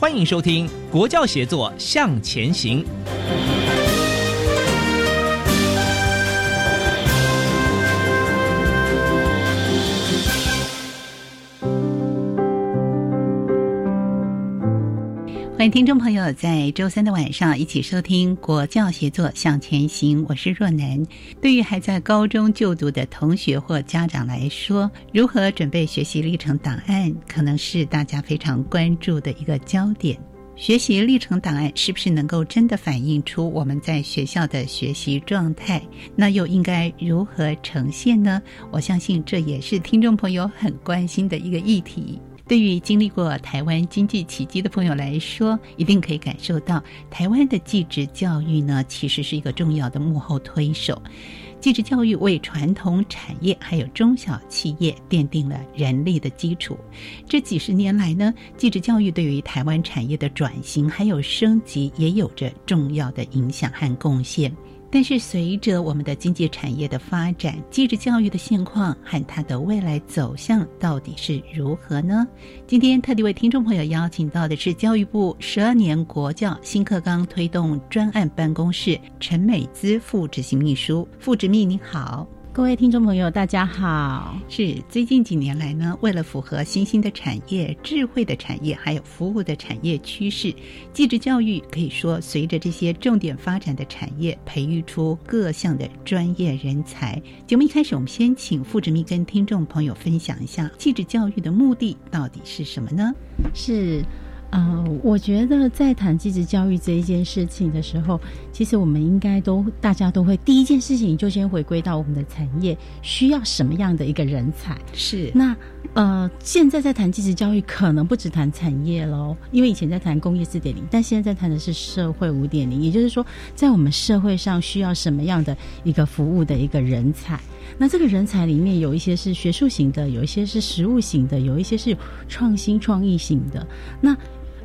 欢迎收听《国教协作向前行》。欢迎听众朋友在周三的晚上一起收听《国教协作向前行》，我是若楠。对于还在高中就读的同学或家长来说，如何准备学习历程档案，可能是大家非常关注的一个焦点。学习历程档案是不是能够真的反映出我们在学校的学习状态？那又应该如何呈现呢？我相信这也是听众朋友很关心的一个议题。对于经历过台湾经济奇迹的朋友来说，一定可以感受到台湾的技职教育呢，其实是一个重要的幕后推手。技职教育为传统产业还有中小企业奠定了人力的基础。这几十年来呢，技职教育对于台湾产业的转型还有升级，也有着重要的影响和贡献。但是，随着我们的经济产业的发展，继职教育的现况和它的未来走向到底是如何呢？今天特地为听众朋友邀请到的是教育部十二年国教新课纲推动专案办公室陈美姿副执行秘书，副执秘你好。各位听众朋友，大家好。是最近几年来呢，为了符合新兴的产业、智慧的产业，还有服务的产业趋势，技职教育可以说随着这些重点发展的产业，培育出各项的专业人才。节目一开始，我们先请傅志密跟听众朋友分享一下技职教育的目的到底是什么呢？是。呃，我觉得在谈继职教育这一件事情的时候，其实我们应该都大家都会第一件事情就先回归到我们的产业需要什么样的一个人才。是那呃，现在在谈继职教育，可能不只谈产业喽，因为以前在谈工业四点零，但现在在谈的是社会五点零，也就是说，在我们社会上需要什么样的一个服务的一个人才。那这个人才里面有一些是学术型的，有一些是实务型的，有一些是创新创意型的。那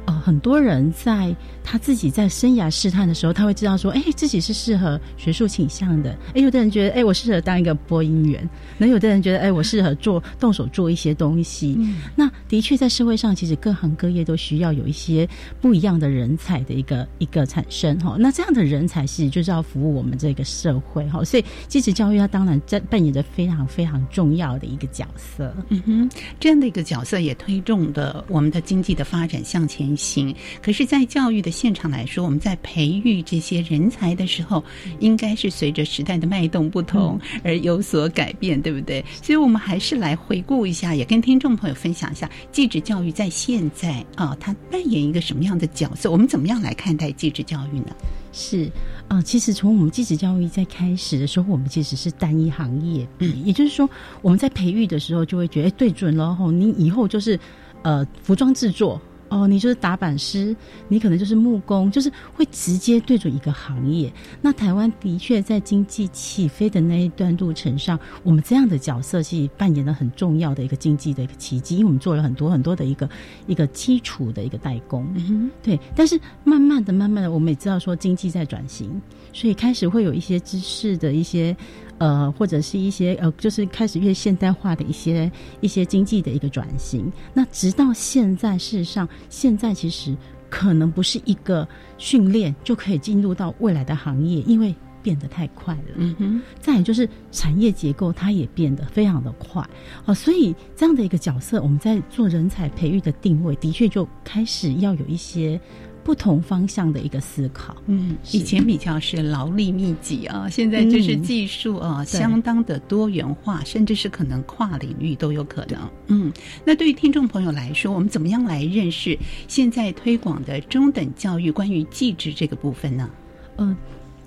呃，很多人在他自己在生涯试探的时候，他会知道说，哎，自己是适合学术倾向的。哎，有的人觉得，哎，我适合当一个播音员；那有的人觉得，哎，我适合做动手做一些东西。那的确，在社会上，其实各行各业都需要有一些不一样的人才的一个一个产生哈。那这样的人才是就是要服务我们这个社会哈。所以，基职教育它当然在扮演着非常非常重要的一个角色。嗯哼，这样的一个角色也推动的我们的经济的发展向前。行，可是，在教育的现场来说，我们在培育这些人才的时候，应该是随着时代的脉动不同而有所改变，对不对？所以，我们还是来回顾一下，也跟听众朋友分享一下，继职教育在现在啊，它扮演一个什么样的角色？我们怎么样来看待继职教育呢？是啊，其实从我们继职教育在开始的时候，我们其实是单一行业，嗯，也就是说，我们在培育的时候就会觉得，哎，对准了吼，你以后就是呃，服装制作。哦，你就是打板师，你可能就是木工，就是会直接对准一个行业。那台湾的确在经济起飞的那一段路程上，我们这样的角色是扮演了很重要的一个经济的一个奇迹，因为我们做了很多很多的一个一个基础的一个代工。对，但是慢慢的、慢慢的，我们也知道说经济在转型，所以开始会有一些知识的一些。呃，或者是一些呃，就是开始越现代化的一些一些经济的一个转型。那直到现在，事实上，现在其实可能不是一个训练就可以进入到未来的行业，因为变得太快了。嗯哼，再来就是产业结构，它也变得非常的快哦，所以这样的一个角色，我们在做人才培育的定位，的确就开始要有一些不同方向的一个思考。嗯，以前比较是劳力密集啊，现在就是技术啊，相当的多元化，甚至是可能跨领域都有可能。嗯，那对于听众朋友来说，我们怎么样来认识现在推广的中等教育关于技职这个部分呢？嗯。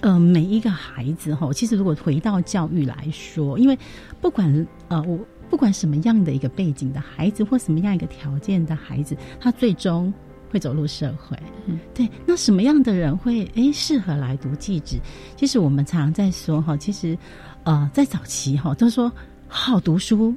呃，每一个孩子哈，其实如果回到教育来说，因为不管呃，我不管什么样的一个背景的孩子，或什么样一个条件的孩子，他最终会走入社会。嗯，对。那什么样的人会诶适合来读技职？其实我们常常在说哈，其实呃，在早期哈，都说好读书。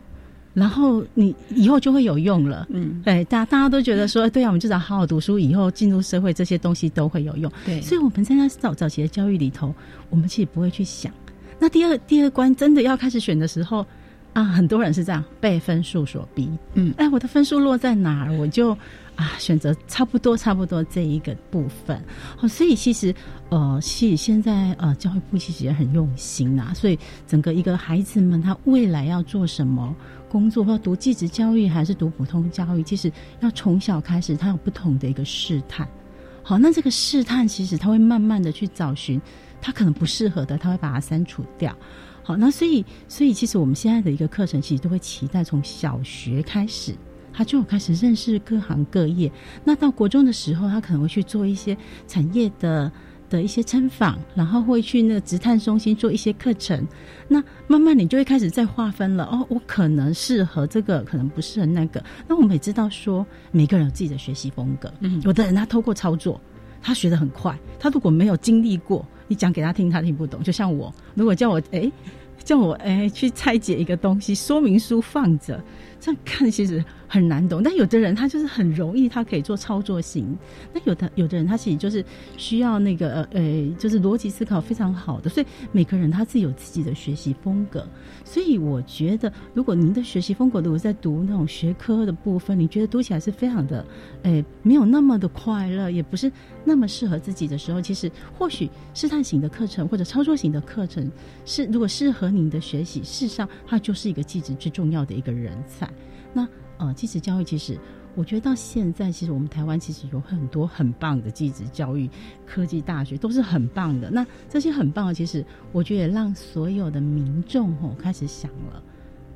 然后你以后就会有用了，嗯，对，大大家都觉得说，对啊，我们就要好好读书，以后进入社会，这些东西都会有用。对，所以我们在那早早期的教育里头，我们其实不会去想。那第二第二关真的要开始选的时候啊，很多人是这样被分数所逼，嗯，哎，我的分数落在哪儿，我就啊选择差不多差不多这一个部分。哦，所以其实呃，其实现在呃，教育部其实也很用心呐，所以整个一个孩子们他未来要做什么。工作或读技职教育还是读普通教育，其实要从小开始，他有不同的一个试探。好，那这个试探其实他会慢慢的去找寻，他可能不适合的，他会把它删除掉。好，那所以，所以其实我们现在的一个课程，其实都会期待从小学开始，他就开始认识各行各业。那到国中的时候，他可能会去做一些产业的。的一些参访，然后会去那个职探中心做一些课程，那慢慢你就会开始在划分了。哦，我可能适合这个，可能不适合那个。那我们也知道说，每个人有自己的学习风格。嗯，有的人他透过操作，他学的很快。他如果没有经历过，你讲给他听，他听不懂。就像我，如果叫我哎，叫我哎去拆解一个东西，说明书放着，这样看其实。很难懂，但有的人他就是很容易，他可以做操作型。那有的有的人他其实就是需要那个呃呃，就是逻辑思考非常好的。所以每个人他自己有自己的学习风格。所以我觉得，如果您的学习风格如果在读那种学科的部分，你觉得读起来是非常的，诶，没有那么的快乐，也不是那么适合自己的时候，其实或许试探型的课程或者操作型的课程是如果适合您的学习，事实上它就是一个技职最重要的一个人才。那呃，技职教育其实，我觉得到现在，其实我们台湾其实有很多很棒的技职教育科技大学，都是很棒的。那这些很棒的，其实我觉得也让所有的民众吼开始想了，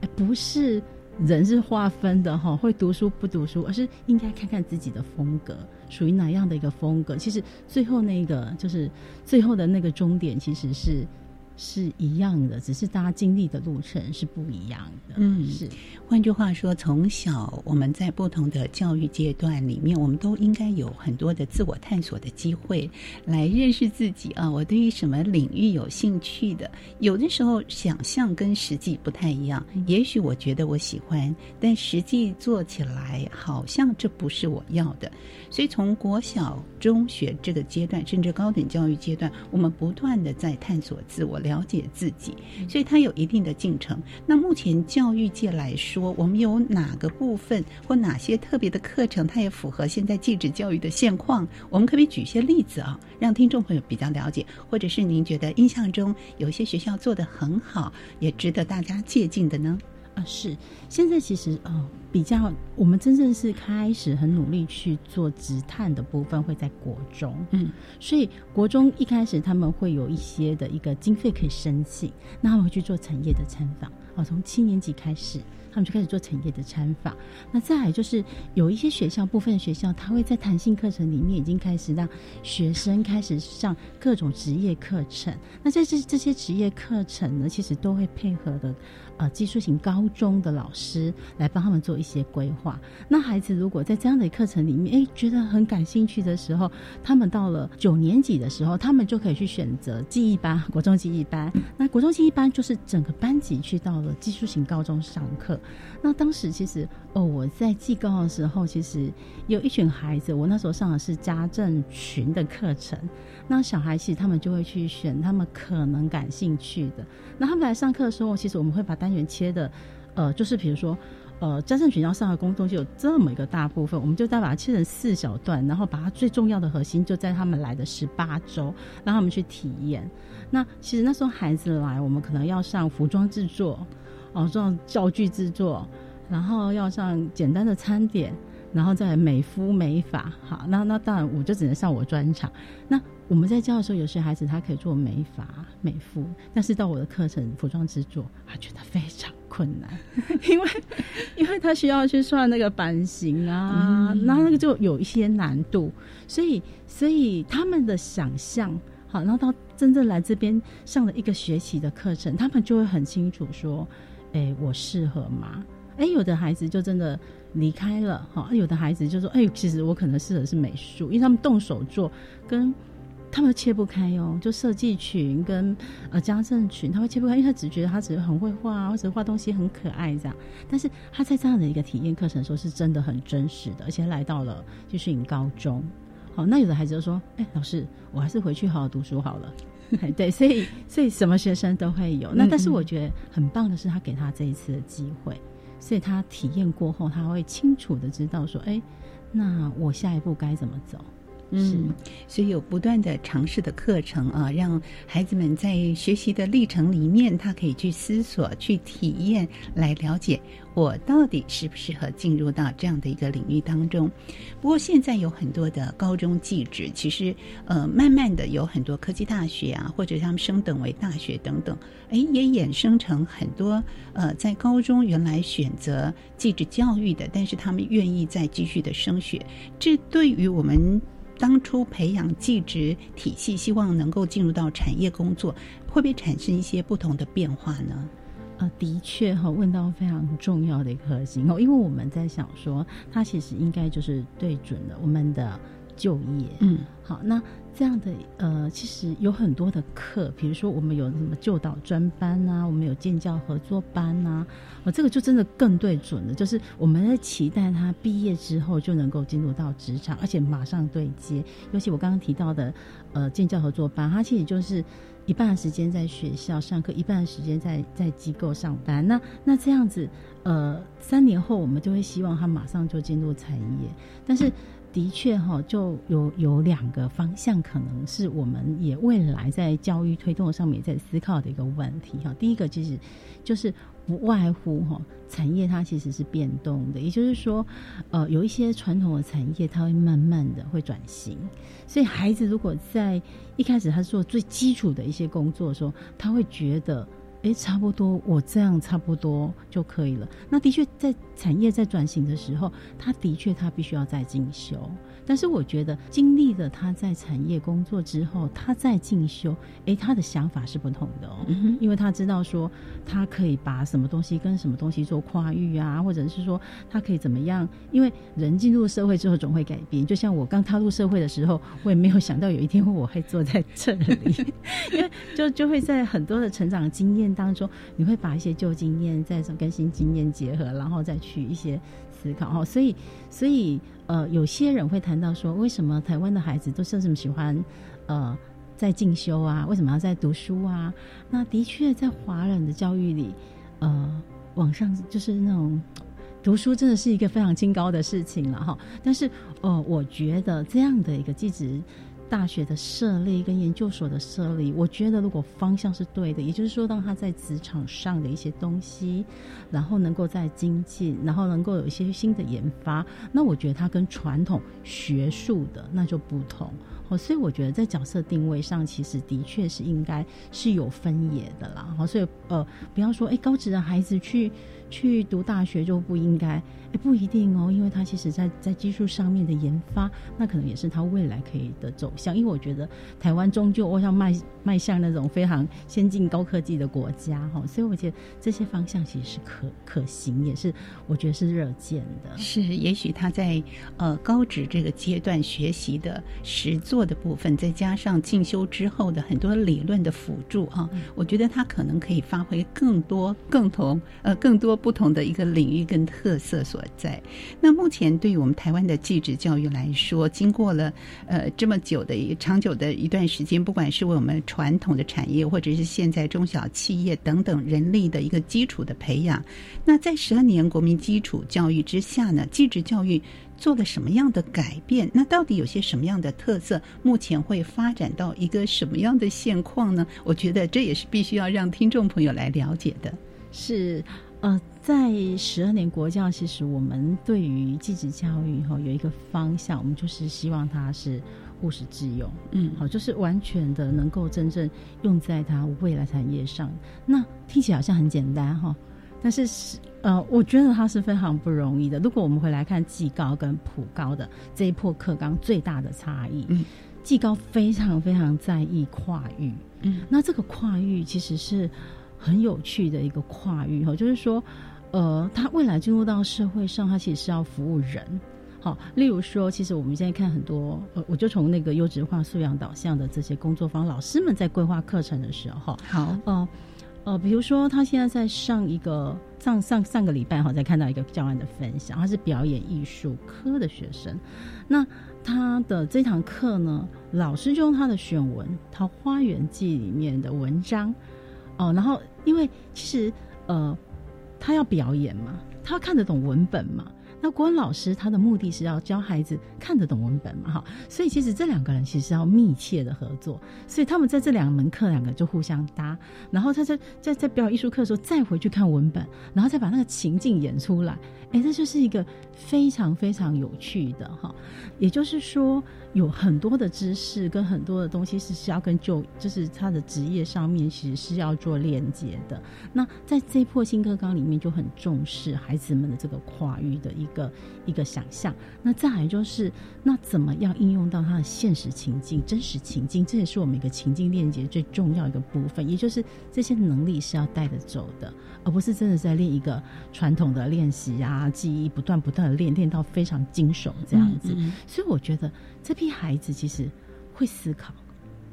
哎，不是人是划分的哈，会读书不读书，而是应该看看自己的风格属于哪样的一个风格。其实最后那个就是最后的那个终点，其实是。是一样的，只是大家经历的路程是不一样的。嗯，是。换句话说，从小我们在不同的教育阶段里面，我们都应该有很多的自我探索的机会，来认识自己啊。我对于什么领域有兴趣的？有的时候想象跟实际不太一样。也许我觉得我喜欢，但实际做起来好像这不是我要的。所以从国小、中学这个阶段，甚至高等教育阶段，我们不断的在探索自我。了解自己，所以它有一定的进程。那目前教育界来说，我们有哪个部分或哪些特别的课程，它也符合现在继职教育的现况？我们可以举一些例子啊，让听众朋友比较了解，或者是您觉得印象中有一些学校做得很好，也值得大家借鉴的呢？啊，是现在其实呃比较，我们真正是开始很努力去做直探的部分会在国中，嗯，所以国中一开始他们会有一些的一个经费可以申请，那他们会去做产业的参访，哦，从七年级开始。他们就开始做产业的参访，那再来就是有一些学校，部分学校他会在弹性课程里面已经开始让学生开始上各种职业课程。那在这这些职业课程呢，其实都会配合的呃技术型高中的老师来帮他们做一些规划。那孩子如果在这样的课程里面，哎，觉得很感兴趣的时候，他们到了九年级的时候，他们就可以去选择记忆班、国中记忆班。那国中记忆班就是整个班级去到了技术型高中上课。那当时其实哦，我在技高的时候，其实有一群孩子，我那时候上的是家政群的课程。那小孩其实他们就会去选他们可能感兴趣的。那他们来上课的时候，其实我们会把单元切的，呃，就是比如说呃，家政群要上的工作就有这么一个大部分，我们就再把它切成四小段，然后把它最重要的核心就在他们来的十八周，让他们去体验。那其实那时候孩子来，我们可能要上服装制作，哦，上教具制作，然后要上简单的餐点，然后再美肤美发。好，那那当然我就只能上我专场。那我们在教的时候，有些孩子他可以做美发、美肤，但是到我的课程服装制作，他觉得非常困难，因为因为他需要去算那个版型啊，然后那个就有一些难度，所以所以他们的想象，好，然后到真正来这边上了一个学期的课程，他们就会很清楚说，哎，我适合吗？哎，有的孩子就真的离开了，哈，有的孩子就说，哎，其实我可能适合是美术，因为他们动手做跟。他们切不开哦，就设计群跟呃家政群，他会切不开，因为他只觉得他只是很会画，或者画东西很可爱这样。但是他在这样的一个体验课程时候，是真的很真实的，而且来到了就是你高中。好，那有的孩子就说：“哎，老师，我还是回去好好读书好了。”对，所以所以什么学生都会有。那但是我觉得很棒的是，他给他这一次的机会，所以他体验过后，他会清楚的知道说：“哎，那我下一步该怎么走。”嗯，所以有不断的尝试的课程啊，让孩子们在学习的历程里面，他可以去思索、去体验，来了解我到底适不适合进入到这样的一个领域当中。不过现在有很多的高中技职，其实呃，慢慢的有很多科技大学啊，或者他们升等为大学等等，哎，也衍生成很多呃，在高中原来选择技职教育的，但是他们愿意再继续的升学，这对于我们。当初培养技职体系，希望能够进入到产业工作，会不会产生一些不同的变化呢？呃，的确哈，问到非常重要的一个核心哦，因为我们在想说，它其实应该就是对准了我们的就业。嗯，好，那。这样的呃，其实有很多的课，比如说我们有什么就导专班啊，我们有建教合作班啊，哦，这个就真的更对准了，就是我们在期待他毕业之后就能够进入到职场，而且马上对接。尤其我刚刚提到的呃建教合作班，它其实就是一半的时间在学校上课，一半的时间在在机构上班。那那这样子呃，三年后我们就会希望他马上就进入产业，但是。的确哈，就有有两个方向，可能是我们也未来在教育推动上面在思考的一个问题哈。第一个其实就是不外乎哈，产业它其实是变动的，也就是说，呃，有一些传统的产业它会慢慢的会转型，所以孩子如果在一开始他做最基础的一些工作的时候，他会觉得。哎，差不多，我这样差不多就可以了。那的确，在产业在转型的时候，他的确他必须要再进修。但是我觉得经历了他在产业工作之后，他在进修，哎，他的想法是不同的哦，因为他知道说他可以把什么东西跟什么东西做跨域啊，或者是说他可以怎么样？因为人进入社会之后总会改变，就像我刚踏入社会的时候，我也没有想到有一天我会坐在这里，因 为就就会在很多的成长经验当中，你会把一些旧经验再跟新经验结合，然后再去一些。思考哈，所以所以呃，有些人会谈到说，为什么台湾的孩子都是这么喜欢呃在进修啊？为什么要在读书啊？那的确在华人的教育里，呃，网上就是那种读书真的是一个非常清高的事情了哈。但是呃，我觉得这样的一个机制。大学的设立跟研究所的设立，我觉得如果方向是对的，也就是说，让他在职场上的一些东西，然后能够在精进，然后能够有一些新的研发，那我觉得他跟传统学术的那就不同。哦，所以我觉得在角色定位上，其实的确是应该是有分野的啦。好，所以呃，不要说哎，高职的孩子去去读大学就不应该。哎不一定哦，因为他其实在在技术上面的研发，那可能也是他未来可以的走向。因为我觉得台湾终究我想迈迈向那种非常先进高科技的国家哈，所以我觉得这些方向其实是可可行，也是我觉得是热见的。是，也许他在呃高职这个阶段学习的实作的部分，再加上进修之后的很多理论的辅助啊，我觉得他可能可以发挥更多、更同呃更多不同的一个领域跟特色所在。那目前对于我们台湾的继职教育来说，经过了呃这么久的一长久的一段时间，不管是为我们传统的产业，或者是现在中小企业等等人力的一个基础的培养，那在十二年国民基础教育之下呢，继职教育。做了什么样的改变？那到底有些什么样的特色？目前会发展到一个什么样的现况呢？我觉得这也是必须要让听众朋友来了解的。是，呃，在十二年国教，其实我们对于继职教育哈有一个方向，我们就是希望它是务实致用，嗯，好，就是完全的能够真正用在它未来产业上。那听起来好像很简单哈。但是是呃，我觉得它是非常不容易的。如果我们回来看技高跟普高的这一波课纲最大的差异，嗯，技高非常非常在意跨域，嗯，那这个跨域其实是很有趣的一个跨域哈，就是说，呃，他未来进入到社会上，他其实是要服务人，好，例如说，其实我们现在看很多，呃，我就从那个优质化素养导向的这些工作坊，老师们在规划课程的时候，好，呃。呃，比如说他现在在上一个上上上个礼拜哈，在看到一个教案的分享，他是表演艺术科的学生。那他的这堂课呢，老师就用他的选文《桃花源记》里面的文章哦，然后因为其实呃，他要表演嘛，他看得懂文本嘛。那国文老师他的目的是要教孩子看得懂文本嘛，哈，所以其实这两个人其实要密切的合作，所以他们在这两门课两个就互相搭，然后他在在在表演艺术课的时候再回去看文本，然后再把那个情境演出来，哎，这就是一个非常非常有趣的哈，也就是说。有很多的知识跟很多的东西是需要跟就就是他的职业上面其实是要做链接的。那在这一破新课纲里面就很重视孩子们的这个跨域的一个一个想象。那再来就是那怎么样应用到他的现实情境、真实情境？这也是我们一个情境链接最重要一个部分。也就是这些能力是要带着走的，而不是真的在练一个传统的练习啊，记忆不断不断的练，练到非常精熟这样子。所以我觉得这批孩子其实会思考，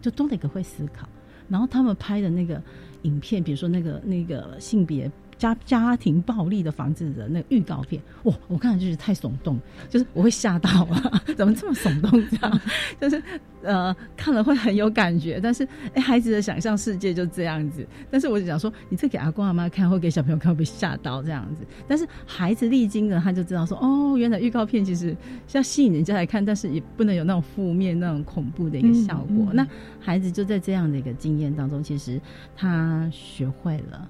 就多了一个会思考。然后他们拍的那个影片，比如说那个那个性别。家家庭暴力的房子的那个预告片，哇！我看了就是太耸动，就是我会吓到啊！怎么这么耸动？这样 就是呃，看了会很有感觉。但是哎，孩子的想象世界就这样子。但是我就想说，你这给阿公阿妈看，或给小朋友看，会被吓到这样子。但是孩子历经了，他就知道说，哦，原来预告片其实是要吸引人家来看，但是也不能有那种负面、那种恐怖的一个效果。那孩子就在这样的一个经验当中，其实他学会了。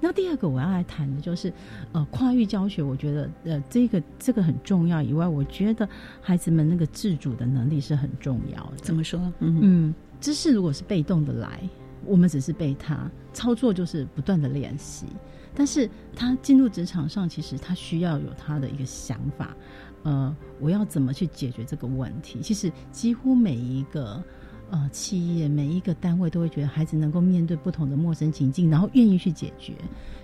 那第二个我要来谈的就是，呃，跨域教学，我觉得呃，这个这个很重要。以外，我觉得孩子们那个自主的能力是很重要的。怎么说？嗯嗯，知识如果是被动的来，我们只是被他操作，就是不断的练习。但是他进入职场上，其实他需要有他的一个想法。呃，我要怎么去解决这个问题？其实几乎每一个。呃，企业每一个单位都会觉得孩子能够面对不同的陌生情境，然后愿意去解决。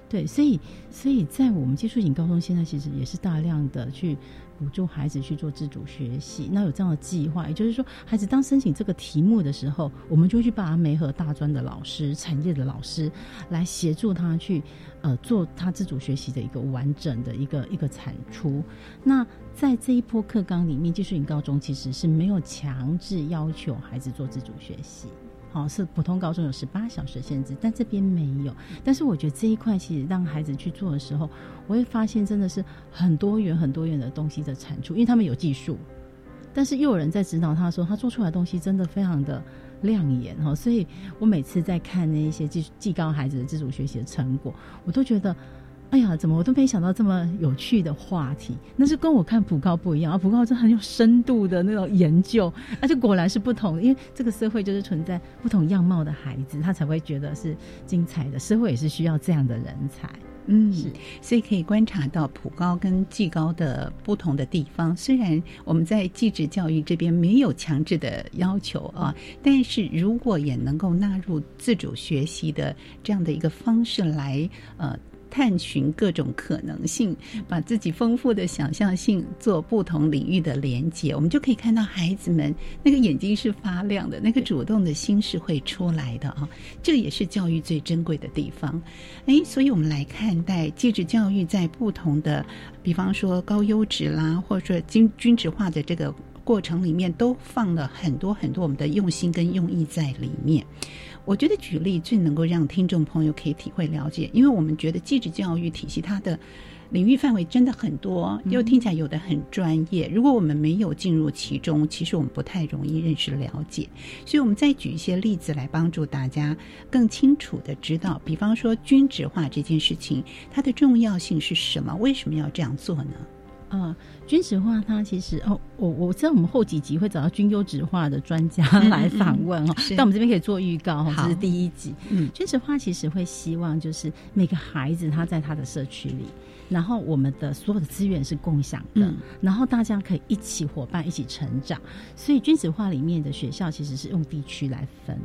对，所以，所以在我们接触型高中，现在其实也是大量的去辅助孩子去做自主学习。那有这样的计划，也就是说，孩子当申请这个题目的时候，我们就去把他媒合大专的老师、产业的老师来协助他去呃做他自主学习的一个完整的一个一个产出。那在这一波课纲里面，技术型高中其实是没有强制要求孩子做自主学习，哦是普通高中有十八小时限制，但这边没有。但是我觉得这一块其实让孩子去做的时候，我会发现真的是很多元、很多元的东西的产出，因为他们有技术，但是又有人在指导他说他做出来的东西真的非常的亮眼哈。所以我每次在看那一些技技高孩子的自主学习的成果，我都觉得。哎呀，怎么我都没想到这么有趣的话题？那是跟我看普高不一样啊！普高是很有深度的那种研究，而且果然是不同。因为这个社会就是存在不同样貌的孩子，他才会觉得是精彩的。社会也是需要这样的人才。嗯，是，所以可以观察到普高跟技高的不同的地方。虽然我们在技职教育这边没有强制的要求啊，但是如果也能够纳入自主学习的这样的一个方式来，呃。探寻各种可能性，把自己丰富的想象性做不同领域的连接，我们就可以看到孩子们那个眼睛是发亮的，那个主动的心是会出来的啊！这也是教育最珍贵的地方。哎，所以我们来看待继职教育在不同的，比方说高优质啦，或者说均均质化的这个过程里面，都放了很多很多我们的用心跟用意在里面。我觉得举例最能够让听众朋友可以体会了解，因为我们觉得继职教育体系它的领域范围真的很多，又听起来有的很专业。如果我们没有进入其中，其实我们不太容易认识了解。所以，我们再举一些例子来帮助大家更清楚的知道，比方说均值化这件事情，它的重要性是什么？为什么要这样做呢？啊，军事化它其实哦，我我知道我们后几集会找到军优质化的专家来访问哦，但我们这边可以做预告哈，这是第一集。嗯，均子化其实会希望就是每个孩子他在他的社区里，然后我们的所有的资源是共享的，然后大家可以一起伙伴一起成长，所以均子化里面的学校其实是用地区来分。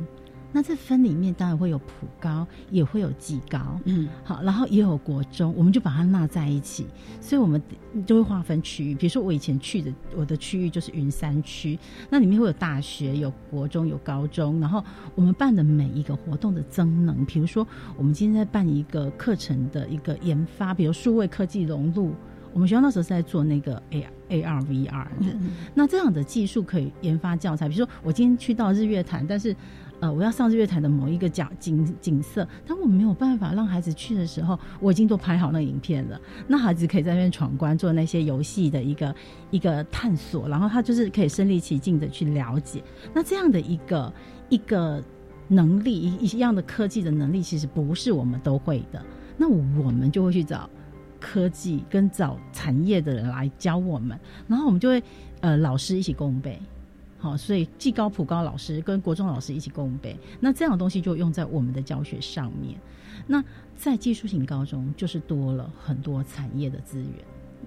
那这分里面当然会有普高，也会有技高，嗯，好，然后也有国中，我们就把它纳在一起，所以我们就会划分区域。比如说我以前去的我的区域就是云山区，那里面会有大学、有国中、有高中，然后我们办的每一个活动的增能，比如说我们今天在办一个课程的一个研发，比如数位科技融入，我们学校那时候是在做那个 A A R V R 的，那这样的技术可以研发教材，比如说我今天去到日月潭，但是。呃，我要上日月潭的某一个角景景色，当我没有办法让孩子去的时候，我已经都拍好那影片了。那孩子可以在那边闯关，做那些游戏的一个一个探索，然后他就是可以身临其境的去了解。那这样的一个一个能力，一一样的科技的能力，其实不是我们都会的。那我们就会去找科技跟找产业的人来教我们，然后我们就会呃老师一起共备。好，所以技高普高老师跟国中老师一起共备，那这样的东西就用在我们的教学上面。那在技术型高中，就是多了很多产业的资源。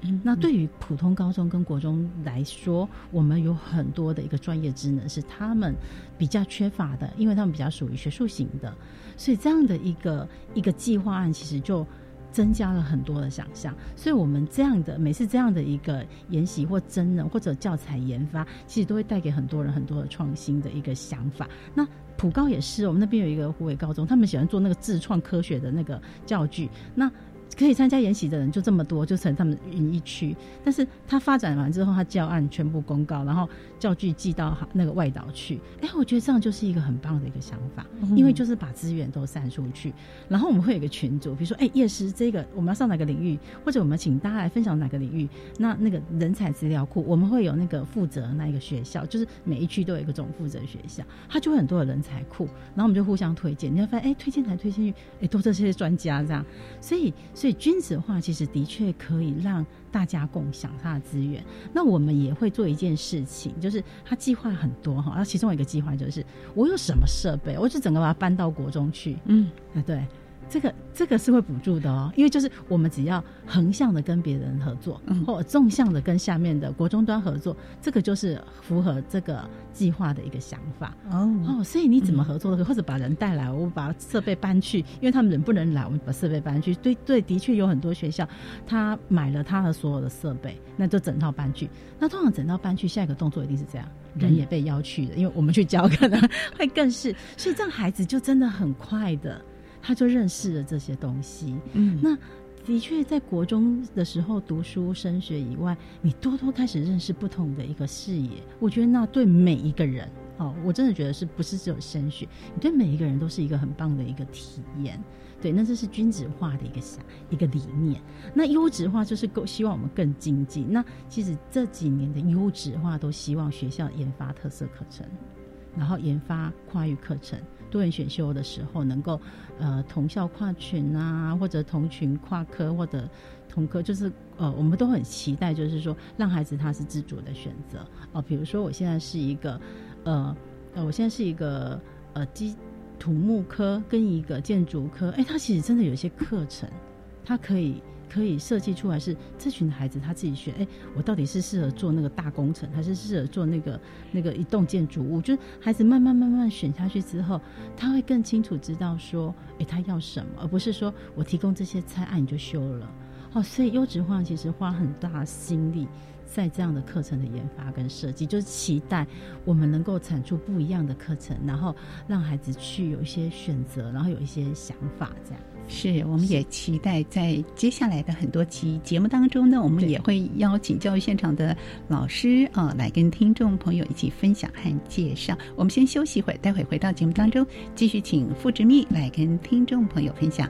嗯，那对于普通高中跟国中来说，我们有很多的一个专业职能是他们比较缺乏的，因为他们比较属于学术型的，所以这样的一个一个计划案，其实就。增加了很多的想象，所以我们这样的每次这样的一个研习或真人或者教材研发，其实都会带给很多人很多的创新的一个想法。那普高也是，我们那边有一个湖北高中，他们喜欢做那个自创科学的那个教具。那可以参加研习的人就这么多，就成他们云一区。但是他发展完之后，他教案全部公告，然后教具寄到那个外岛去。哎，我觉得这样就是一个很棒的一个想法，因为就是把资源都散出去。然后我们会有一个群组，比如说，哎，夜师这个我们要上哪个领域，或者我们请大家来分享哪个领域。那那个人才资料库，我们会有那个负责那一个学校，就是每一区都有一个总负责学校，他就会很多的人才库，然后我们就互相推荐。你会发现，哎，推荐来推荐去，哎，都这些专家这样，所以。所以君子化其实的确可以让大家共享它的资源。那我们也会做一件事情，就是他计划很多哈，那其中一个计划就是我有什么设备，我就整个把它搬到国中去。嗯，啊对。这个这个是会补助的哦，因为就是我们只要横向的跟别人合作，或纵向的跟下面的国中端合作，这个就是符合这个计划的一个想法哦哦。所以你怎么合作的，或者把人带来，我把设备搬去，因为他们人不能来，我们把设备搬去。对对，的确有很多学校，他买了他的所有的设备，那就整套搬去。那通常整套搬去，下一个动作一定是这样，人也被邀去的，因为我们去教可能会更是，所以这样孩子就真的很快的。他就认识了这些东西。嗯，那的确在国中的时候读书升学以外，你多多开始认识不同的一个视野。我觉得那对每一个人，哦，我真的觉得是不是只有升学？你对每一个人都是一个很棒的一个体验。对，那这是君子化的一个想一个理念。那优质化就是够希望我们更精进。那其实这几年的优质化都希望学校研发特色课程，然后研发跨域课程。多元选修的时候，能够呃同校跨群啊，或者同群跨科，或者同科，就是呃我们都很期待，就是说让孩子他是自主的选择哦。比如说我现在是一个呃呃，我现在是一个呃基土木科跟一个建筑科，哎，他其实真的有一些课程，他可以可以设计出来是这群孩子他自己选，哎，我到底是适合做那个大工程，还是适合做那个那个一栋建筑物？就是孩子慢慢慢慢选下去之后，他会更清楚知道说，哎，他要什么，而不是说我提供这些菜案你就修了。哦，所以优质化其实花很大心力。在这样的课程的研发跟设计，就是期待我们能够产出不一样的课程，然后让孩子去有一些选择，然后有一些想法。这样是，我们也期待在接下来的很多期节目当中呢，我们也会邀请教育现场的老师啊，来跟听众朋友一起分享和介绍。我们先休息一会儿，待会回到节目当中，继续请傅执密来跟听众朋友分享。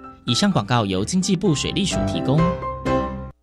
以上广告由经济部水利署提供。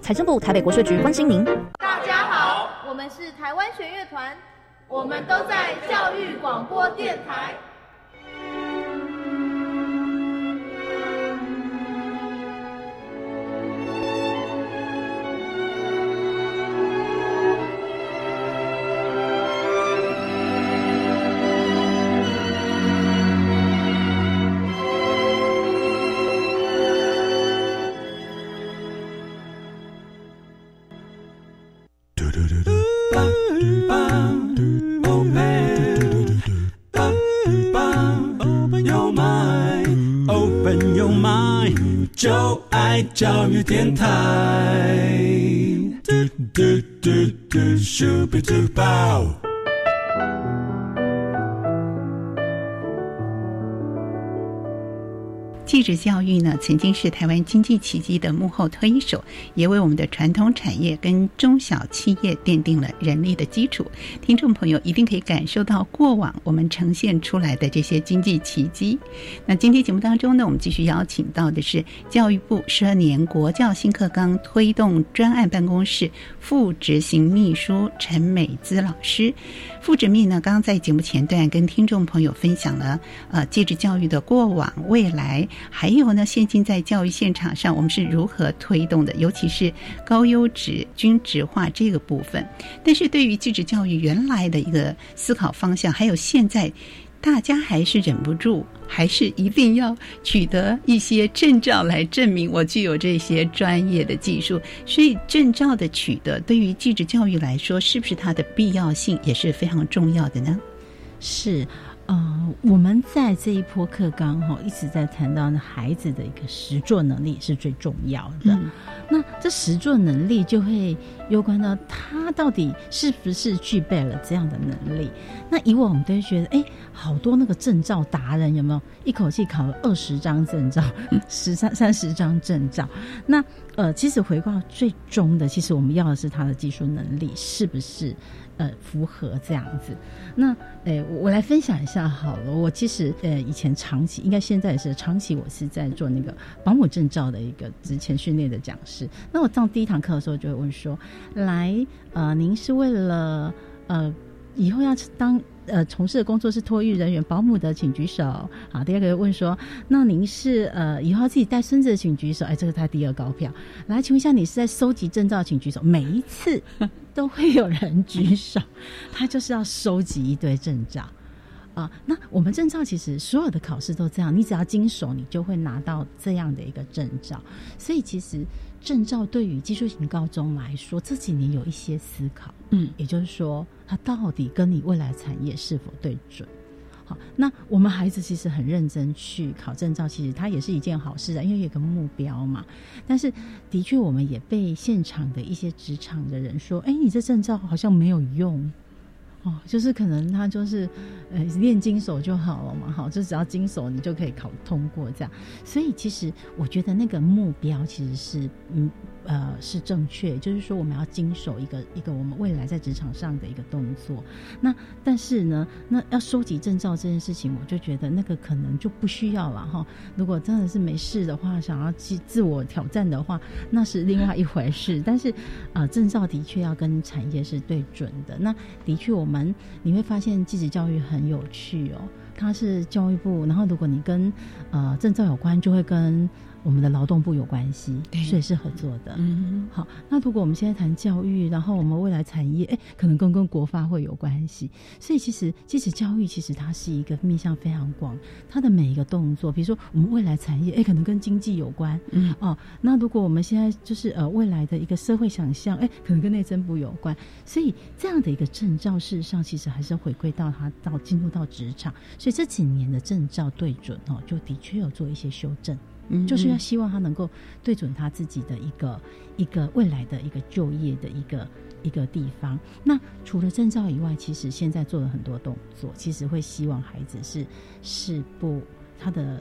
财政部台北国税局关心您。大家好，我们是台湾弦乐团，我们都在教育广播电台。教育电台。继职教育呢，曾经是台湾经济奇迹的幕后推手，也为我们的传统产业跟中小企业奠定了人力的基础。听众朋友一定可以感受到过往我们呈现出来的这些经济奇迹。那今天节目当中呢，我们继续邀请到的是教育部十二年国教新课纲推动专案办公室副执行秘书陈美姿老师。副执秘呢，刚刚在节目前段跟听众朋友分享了呃，继职教育的过往、未来。还有呢，现今在教育现场上，我们是如何推动的？尤其是高优质均值化这个部分。但是对于继职教育原来的一个思考方向，还有现在大家还是忍不住，还是一定要取得一些证照来证明我具有这些专业的技术。所以证照的取得，对于继职教育来说，是不是它的必要性也是非常重要的呢？是。呃，我们在这一波课纲哈一直在谈到呢，孩子的一个实作能力是最重要的。那这实作能力就会攸关到他到底是不是具备了这样的能力。那以往我们都会觉得，哎，好多那个证照达人有没有一口气考了二十张证照，十三三十张证照？那呃，其实回到最终的，其实我们要的是他的技术能力是不是？呃，符合这样子，那诶，我来分享一下好了。我其实呃，以前长期，应该现在也是长期，我是在做那个保姆证照的一个职前训练的讲师。那我上第一堂课的时候，就会问说：来，呃，您是为了呃以后要当呃从事的工作是托育人员、保姆的，请举手。好，第二个问说，那您是呃以后自己带孙子的，请举手。哎，这个他第二高票。来，请问一下，你是在收集证照，请举手。每一次都会有人举手，他就是要收集一堆证照。啊，那我们证照其实所有的考试都这样，你只要经手，你就会拿到这样的一个证照。所以其实证照对于技术型高中来说，这几年有一些思考，嗯，也就是说，它到底跟你未来产业是否对准？好，那我们孩子其实很认真去考证照，其实它也是一件好事啊，因为有个目标嘛。但是的确，我们也被现场的一些职场的人说，哎，你这证照好像没有用。哦，就是可能他就是，呃，练金手就好了嘛，好，就只要金手你就可以考通过这样。所以其实我觉得那个目标其实是，嗯。呃，是正确，就是说我们要经手一个一个我们未来在职场上的一个动作。那但是呢，那要收集证照这件事情，我就觉得那个可能就不需要了哈。如果真的是没事的话，想要去自我挑战的话，那是另外一回事。但是啊，证照的确要跟产业是对准的。那的确，我们你会发现，继职教育很有趣哦。它是教育部，然后如果你跟呃证照有关，就会跟。我们的劳动部有关系，所以是合作的。嗯，好，那如果我们现在谈教育，然后我们未来产业，哎，可能跟跟国发会有关系。所以其实，即使教育，其实它是一个面向非常广，它的每一个动作，比如说我们未来产业，哎，可能跟经济有关。嗯，哦，那如果我们现在就是呃未来的一个社会想象，哎，可能跟内政部有关。所以这样的一个证照，事实上其实还是回归到他到进入到职场。所以这几年的证照对准哦，就的确有做一些修正。就是要希望他能够对准他自己的一个一个未来的一个就业的一个一个地方。那除了证照以外，其实现在做了很多动作，其实会希望孩子是是不他的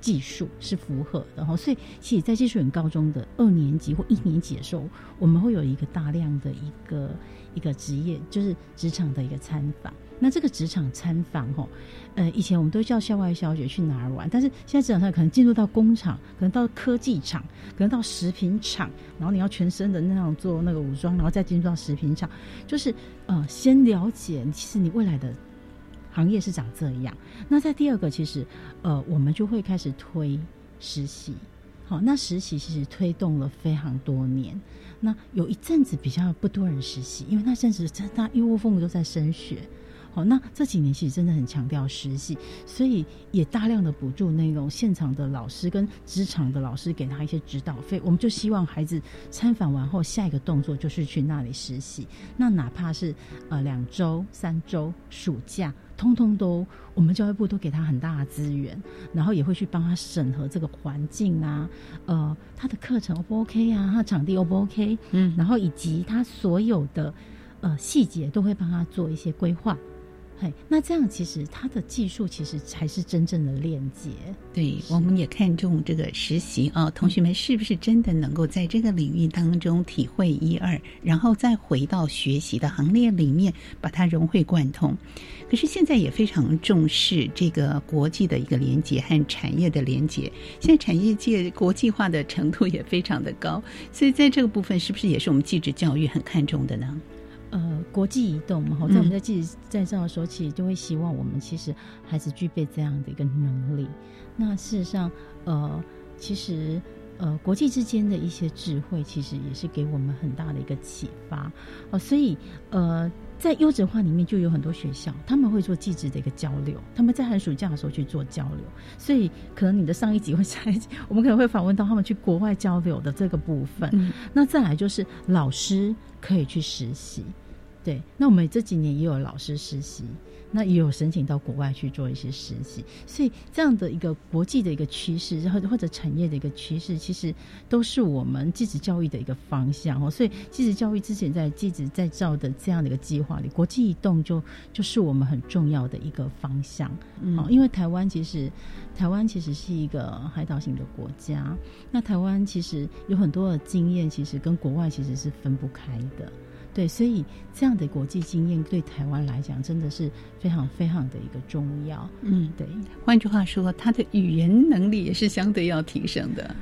技术是符合的哈。所以，其实，在技术员高中的二年级或一年级的时候，我们会有一个大量的一个一个职业，就是职场的一个参访。那这个职场参访，吼，呃，以前我们都叫校外小姐去哪儿玩，但是现在职场上可能进入到工厂，可能到科技厂，可能到食品厂，然后你要全身的那样做那个武装，然后再进入到食品厂，就是呃，先了解其实你未来的行业是长这样。那在第二个，其实呃，我们就会开始推实习，好，那实习其实推动了非常多年。那有一阵子比较不多人实习，因为那阵子真的一窝蜂都在升学。好，那这几年其实真的很强调实习，所以也大量的补助那种现场的老师跟职场的老师，给他一些指导费。我们就希望孩子参访完后，下一个动作就是去那里实习。那哪怕是呃两周、三周、暑假，通通都我们教育部都给他很大的资源，然后也会去帮他审核这个环境啊，呃，他的课程 O 不 OK 啊，他场地 O 不 OK，嗯，然后以及他所有的呃细节都会帮他做一些规划。嘿，那这样其实他的技术其实才是真正的链接。对，我们也看重这个实习啊，同学们是不是真的能够在这个领域当中体会一二，然后再回到学习的行列里面把它融会贯通。可是现在也非常重视这个国际的一个连接和产业的连接，现在产业界国际化的程度也非常的高，所以在这个部分是不是也是我们继职教育很看重的呢？呃，国际移动嘛，好在我们在记在这的时候，其实就会希望我们其实孩子具备这样的一个能力。那事实上，呃，其实呃，国际之间的一些智慧，其实也是给我们很大的一个启发。哦，所以呃，在优质化里面就有很多学校，他们会做记职的一个交流，他们在寒暑假的时候去做交流。所以可能你的上一集或下一集，我们可能会访问到他们去国外交流的这个部分。那再来就是老师可以去实习。对，那我们这几年也有老师实习，那也有申请到国外去做一些实习，所以这样的一个国际的一个趋势，然后或者产业的一个趋势，其实都是我们继职教育的一个方向哦。所以继职教育之前在继职在造的这样的一个计划里，国际移动就就是我们很重要的一个方向哦。因为台湾其实台湾其实是一个海岛型的国家，那台湾其实有很多的经验，其实跟国外其实是分不开的。对，所以这样的国际经验对台湾来讲，真的是非常非常的一个重要。嗯，对。换句话说，他的语言能力也是相对要提升的。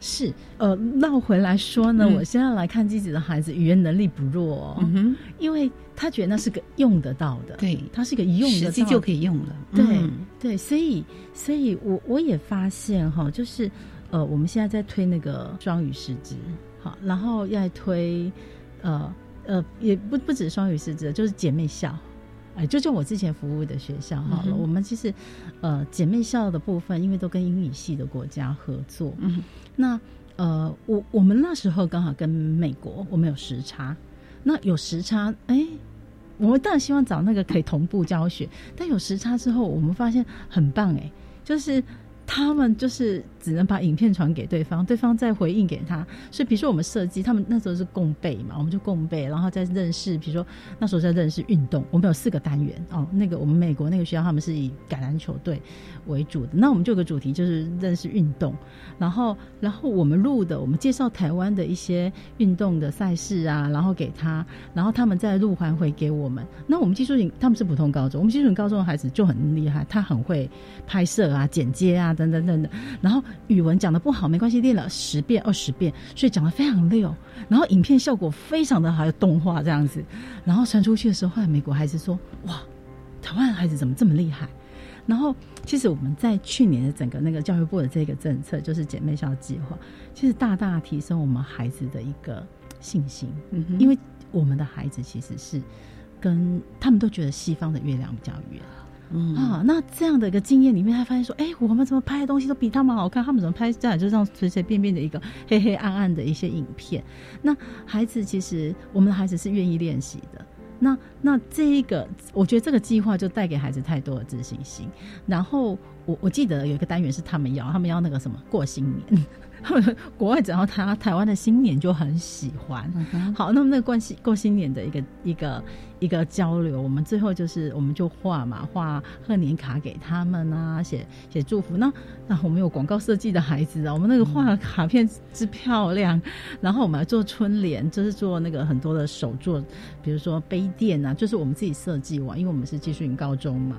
是，呃，绕回来说呢，我现在来看自己的孩子，语言能力不弱哦，嗯哼，因为他觉得那是个用得到的，对，他是个用得实际就可以用了，对对，所以，所以我我也发现哈，就是呃，我们现在在推那个双语师资，好，然后要推，呃呃，也不不止双语师资，就是姐妹校。哎，就就我之前服务的学校好了，我们其实，呃，姐妹校的部分，因为都跟英语系的国家合作，嗯，那呃，我我们那时候刚好跟美国，我们有时差，那有时差，哎，我们当然希望找那个可以同步教学，但有时差之后，我们发现很棒，哎，就是。他们就是只能把影片传给对方，对方再回应给他。所以，比如说我们设计，他们那时候是共备嘛，我们就共备，然后再认识。比如说那时候在认识运动，我们有四个单元哦。那个我们美国那个学校，他们是以橄榄球队为主的，那我们就有个主题就是认识运动。然后，然后我们录的，我们介绍台湾的一些运动的赛事啊，然后给他，然后他们再录还回给我们。那我们技术型他们是普通高中，我们技术型高中的孩子就很厉害，他很会拍摄啊、剪接啊。等等等等，然后语文讲的不好没关系，练了十遍二十遍，所以讲的非常溜。然后影片效果非常的好，有动画这样子。然后传出去的时候，后来美国孩子说：“哇，台湾孩子怎么这么厉害？”然后其实我们在去年的整个那个教育部的这个政策，就是姐妹校计划，其实大大提升我们孩子的一个信心。嗯，因为我们的孩子其实是跟他们都觉得西方的月亮比较圆。嗯啊，那这样的一个经验里面，他发现说，哎，我们怎么拍的东西都比他们好看？他们怎么拍这样就这样随随便便的一个黑黑暗暗的一些影片？那孩子其实，我们的孩子是愿意练习的。那那这一个，我觉得这个计划就带给孩子太多的自信心。然后我我记得有一个单元是他们要，他们要那个什么过新年。国外只要他台湾的新年就很喜欢。好，那么那个关系过新年的一个一个一个交流，我们最后就是我们就画嘛，画贺年卡给他们啊，写写祝福。那那我们有广告设计的孩子啊，我们那个画卡片之漂亮。然后我们来做春联，就是做那个很多的手作，比如说杯垫啊，就是我们自己设计完，因为我们是技术型高中嘛。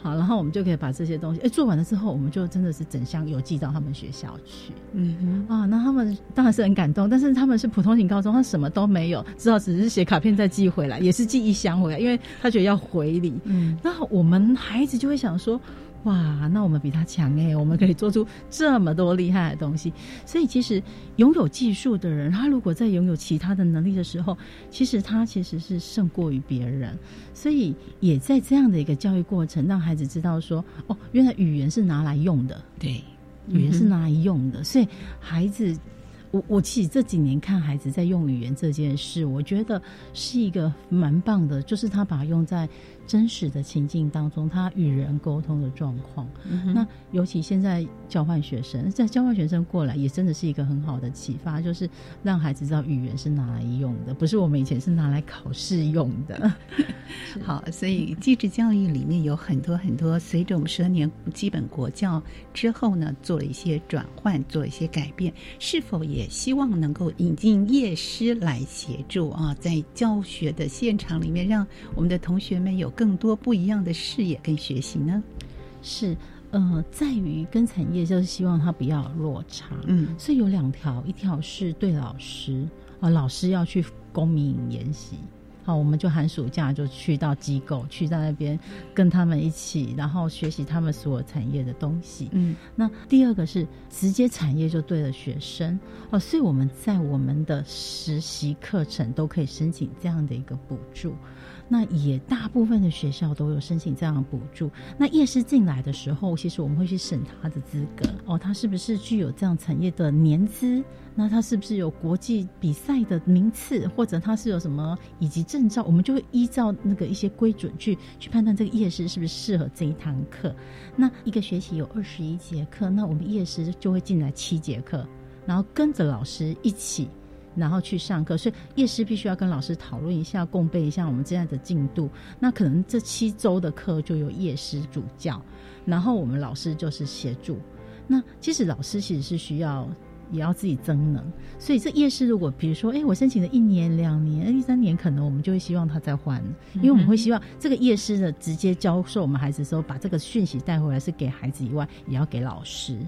好，然后我们就可以把这些东西，哎，做完了之后，我们就真的是整箱邮寄到他们学校去。嗯哼，啊，那他们当然是很感动，但是他们是普通型高中，他什么都没有，只好只是写卡片再寄回来，也是寄一箱回来，因为他觉得要回礼。嗯，那我们孩子就会想说。哇，那我们比他强哎！我们可以做出这么多厉害的东西。所以，其实拥有技术的人，他如果在拥有其他的能力的时候，其实他其实是胜过于别人。所以，也在这样的一个教育过程，让孩子知道说：哦，原来语言是拿来用的。对，语言是拿来用的。所以，孩子，我我其实这几年看孩子在用语言这件事，我觉得是一个蛮棒的，就是他把它用在。真实的情境当中，他与人沟通的状况，那尤其现在交换学生，在交换学生过来，也真的是一个很好的启发，就是让孩子知道语言是拿来用的，不是我们以前是拿来考试用的。好，所以继职教育里面有很多很多，随着我们十二年基本国教之后呢，做了一些转换，做了一些改变，是否也希望能够引进业师来协助啊，在教学的现场里面，让我们的同学们有。更多不一样的视野跟学习呢？是，呃，在于跟产业就是希望它不要落差，嗯，所以有两条，一条是对老师啊，老师要去公民研习。好，我们就寒暑假就去到机构，去到那边跟他们一起，然后学习他们所有产业的东西。嗯，那第二个是直接产业就对了学生哦，所以我们在我们的实习课程都可以申请这样的一个补助。那也大部分的学校都有申请这样的补助。那夜师进来的时候，其实我们会去审他的资格哦，他是不是具有这样产业的年资？那他是不是有国际比赛的名次，或者他是有什么以及证照？我们就会依照那个一些规准去去判断这个夜师是不是适合这一堂课。那一个学期有二十一节课，那我们夜师就会进来七节课，然后跟着老师一起。然后去上课，所以夜师必须要跟老师讨论一下，共备一下我们现在的进度。那可能这七周的课就由夜师主教，然后我们老师就是协助。那其实老师其实是需要也要自己增能，所以这夜市如果比如说，哎，我申请了一年、两年、第三年，可能我们就会希望他再换，因为我们会希望这个夜市的直接教授我们孩子的时候，把这个讯息带回来是给孩子以外，也要给老师。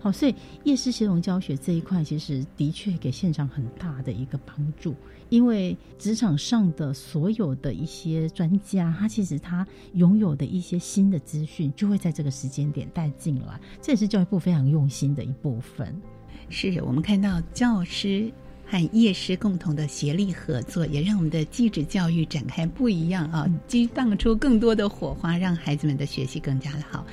好，所以夜市协同教学这一块，其实的确给现场很大的一个帮助。因为职场上的所有的一些专家，他其实他拥有的一些新的资讯，就会在这个时间点带进来。这也是教育部非常用心的一部分。是我们看到教师和业师共同的协力合作，也让我们的继职教育展开不一样啊，激荡出更多的火花，让孩子们的学习更加的好。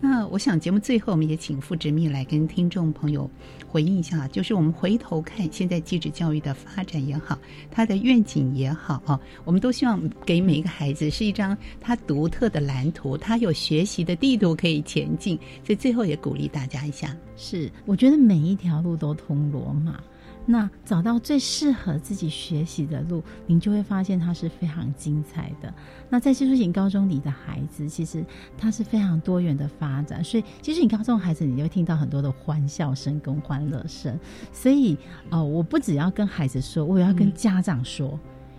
那我想节目最后，我们也请傅执密来跟听众朋友回应一下，就是我们回头看现在基础教育的发展也好，它的愿景也好啊，我们都希望给每一个孩子是一张他独特的蓝图，他有学习的地图可以前进。所以最后也鼓励大家一下，是我觉得每一条路都通罗马。那找到最适合自己学习的路，您就会发现它是非常精彩的。那在技术型高中里的孩子，其实他是非常多元的发展。所以其实你高中孩子，你就会听到很多的欢笑声跟欢乐声。所以，呃，我不只要跟孩子说，我也要跟家长说。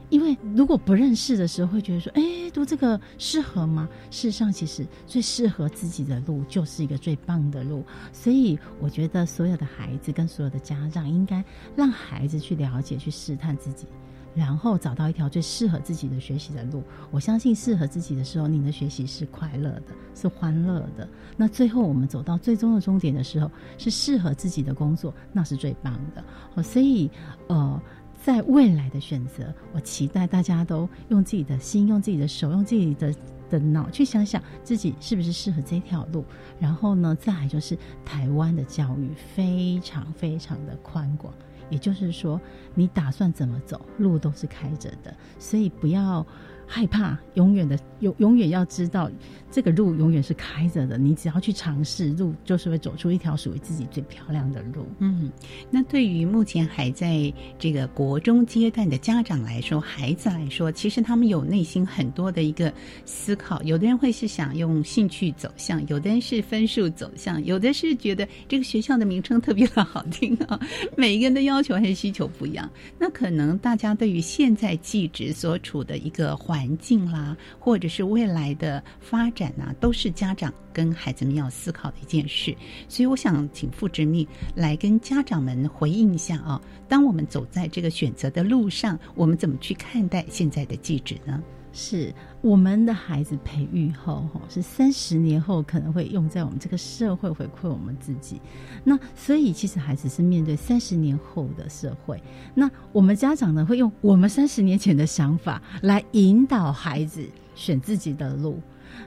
因为如果不认识的时候，会觉得说：“哎，读这个适合吗？”事实上，其实最适合自己的路就是一个最棒的路。所以，我觉得所有的孩子跟所有的家长，应该让孩子去了解、去试探自己，然后找到一条最适合自己的学习的路。我相信，适合自己的时候，你的学习是快乐的，是欢乐的。那最后，我们走到最终的终点的时候，是适合自己的工作，那是最棒的。所以，呃。在未来的选择，我期待大家都用自己的心、用自己的手、用自己的的脑去想想自己是不是适合这条路。然后呢，再来就是台湾的教育非常非常的宽广，也就是说，你打算怎么走，路都是开着的，所以不要。害怕，永远的永永远要知道，这个路永远是开着的。你只要去尝试，路就是会走出一条属于自己最漂亮的路。嗯，那对于目前还在这个国中阶段的家长来说，孩子来说，其实他们有内心很多的一个思考。有的人会是想用兴趣走向，有的人是分数走向，有的是觉得这个学校的名称特别的好听啊。每一个人的要求还是需求不一样。那可能大家对于现在继职所处的一个环环境啦，或者是未来的发展呐，都是家长跟孩子们要思考的一件事。所以，我想请傅执秘来跟家长们回应一下啊。当我们走在这个选择的路上，我们怎么去看待现在的记者呢？是我们的孩子培育后，哈，是三十年后可能会用在我们这个社会回馈我们自己。那所以，其实孩子是面对三十年后的社会。那我们家长呢，会用我们三十年前的想法来引导孩子选自己的路。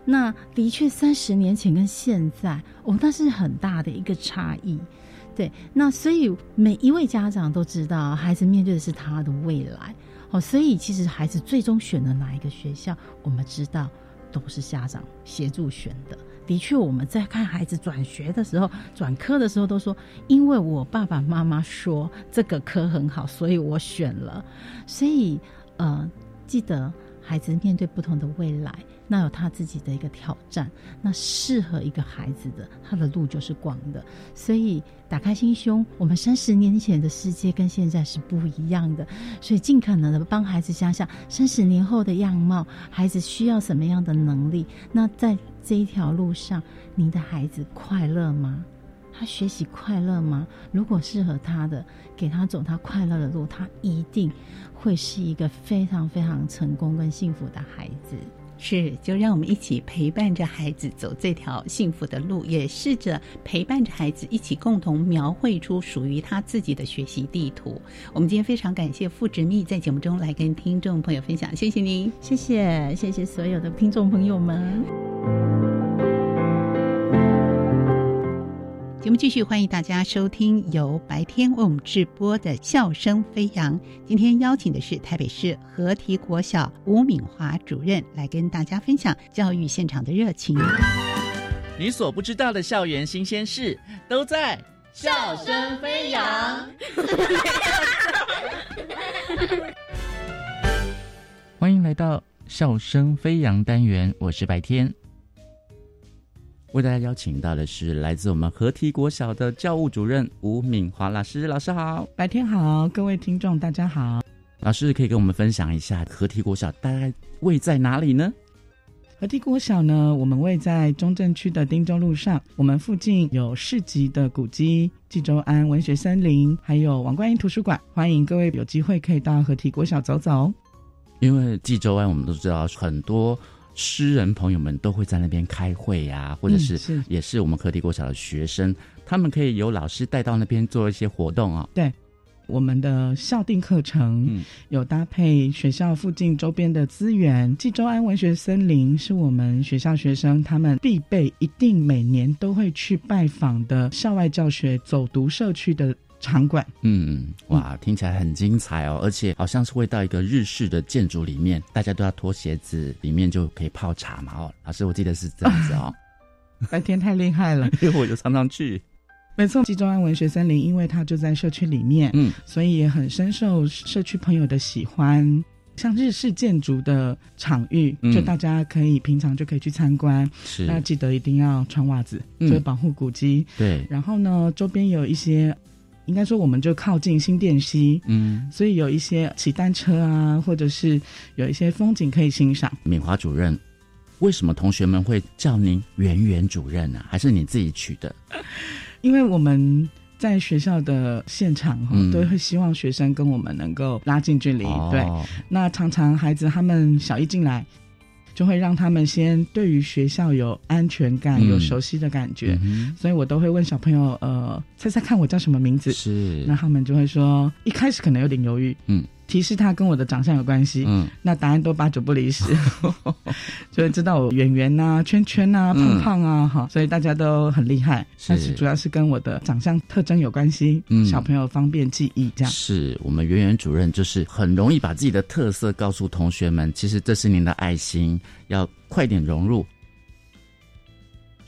那的确，三十年前跟现在，哦，那是很大的一个差异。对，那所以每一位家长都知道，孩子面对的是他的未来。哦，所以其实孩子最终选了哪一个学校，我们知道都是家长协助选的。的确，我们在看孩子转学的时候、转科的时候，都说因为我爸爸妈妈说这个科很好，所以我选了。所以，呃，记得孩子面对不同的未来。那有他自己的一个挑战，那适合一个孩子的，他的路就是广的。所以打开心胸，我们三十年前的世界跟现在是不一样的，所以尽可能的帮孩子想想三十年后的样貌，孩子需要什么样的能力。那在这一条路上，您的孩子快乐吗？他学习快乐吗？如果适合他的，给他走他快乐的路，他一定会是一个非常非常成功跟幸福的孩子。是，就让我们一起陪伴着孩子走这条幸福的路，也试着陪伴着孩子一起共同描绘出属于他自己的学习地图。我们今天非常感谢傅执密在节目中来跟听众朋友分享，谢谢您，谢谢，谢谢所有的听众朋友们。节目继续，欢迎大家收听由白天为我们直播的《笑声飞扬》。今天邀请的是台北市合体国小吴敏华主任，来跟大家分享教育现场的热情。你所不知道的校园新鲜事，都在《笑声飞扬》。欢迎来到《笑声飞扬》单元，我是白天。为大家邀请到的是来自我们合体国小的教务主任吴敏华老师，老师好，白天好，各位听众大家好。老师可以跟我们分享一下合体国小大概位在哪里呢？合体国小呢，我们位在中正区的汀州路上，我们附近有市集的古迹济州安文学森林，还有王冠英图书馆，欢迎各位有机会可以到合体国小走走。因为济州安，我们都知道很多诗人朋友们都会在那边开会呀、或者是,、也是我们和提国小的学生，他们可以由老师带到那边做一些活动啊、对，我们的校定课程、嗯有搭配学校附近周边的资源。济州安文学森林是我们学校学生他们必备，一定每年都会去拜访的校外教学走读社区的场馆。嗯，哇，听起来很精彩哦，而且好像是会到一个日式的建筑里面，大家都要脱鞋子，里面就可以泡茶嘛。哦，老师，我记得是这样子哦，白天太厉害了，因为我就常常去。没错，集中安文学森林，因为它就在社区里面，嗯，所以也很深受社区朋友的喜欢。像日式建筑的场域，嗯就大家可以平常就可以去参观。是那记得一定要穿袜子，嗯就是保护古迹。对，然后呢，周边有一些，应该说我们就靠近新店溪，嗯，所以有一些骑单车啊，或者是有一些风景可以欣赏。敏华主任，为什么同学们会叫您圆圆主任呢、还是你自己取的？因为我们在学校的现场哈、嗯都会希望学生跟我们能够拉近距离。哦对，那常常孩子他们小一进来，就会让他们先对于学校有安全感、嗯。有熟悉的感觉。嗯所以我都会问小朋友，呃，猜猜看我叫什么名字？是。那他们就会说，一开始可能有点犹豫，嗯，提示他跟我的长相有关系，嗯，那答案都八九不离十，就会知道我圆圆呐、圈圈呐、嗯胖胖啊，哈、所以大家都很厉害。是但是主要是跟我的长相特征有关系，嗯小朋友方便记忆这样。是我们圆圆主任，就是很容易把自己的特色告诉同学们，其实这是您的爱心，要快点融入。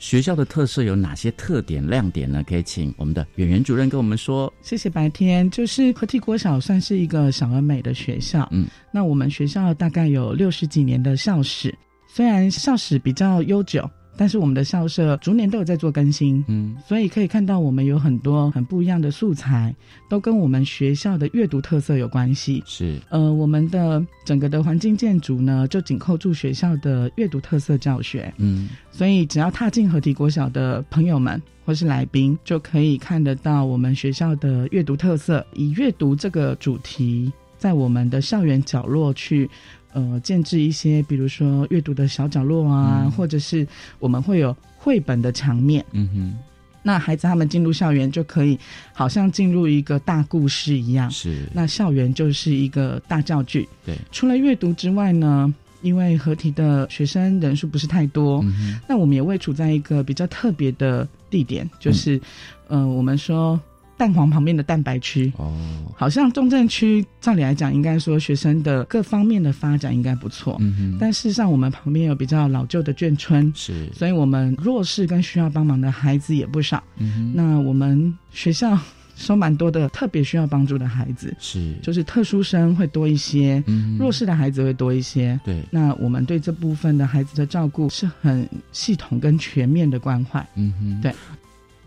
学校的特色有哪些特点亮点呢？可以请我们的演员主任跟我们说。谢谢白天，就是合体国小算是一个小而美的学校。嗯，那我们学校大概有六十几年的校史，虽然校史比较悠久，但是我们的校舍逐年都有在做更新。嗯，所以可以看到我们有很多很不一样的素材，都跟我们学校的阅读特色有关系。是，呃，我们的整个的环境建筑呢，就紧扣住学校的阅读特色教学。嗯，所以只要踏进合体国小的朋友们或是来宾，就可以看得到我们学校的阅读特色，以阅读这个主题，在我们的校园角落去。呃，建制一些，比如说阅读的小角落啊，嗯。或者是我们会有绘本的墙面，嗯哼，那孩子他们进入校园就可以，好像进入一个大故事一样。是，那校园就是一个大教具。对，除了阅读之外呢，因为合体的学生人数不是太多，嗯那我们也位处在一个比较特别的地点，就是，呃，我们说蛋黄旁边的蛋白区。哦，好像中正区照理来讲，应该说学生的各方面的发展应该不错。嗯哼，但事实上，我们旁边有比较老旧的眷村，是，所以我们弱势跟需要帮忙的孩子也不少。嗯哼，那我们学校收蛮多的特别需要帮助的孩子，是，就是特殊生会多一些，嗯哼弱势的孩子会多一些。对，那我们对这部分的孩子的照顾是很系统跟全面的关怀。嗯哼，对。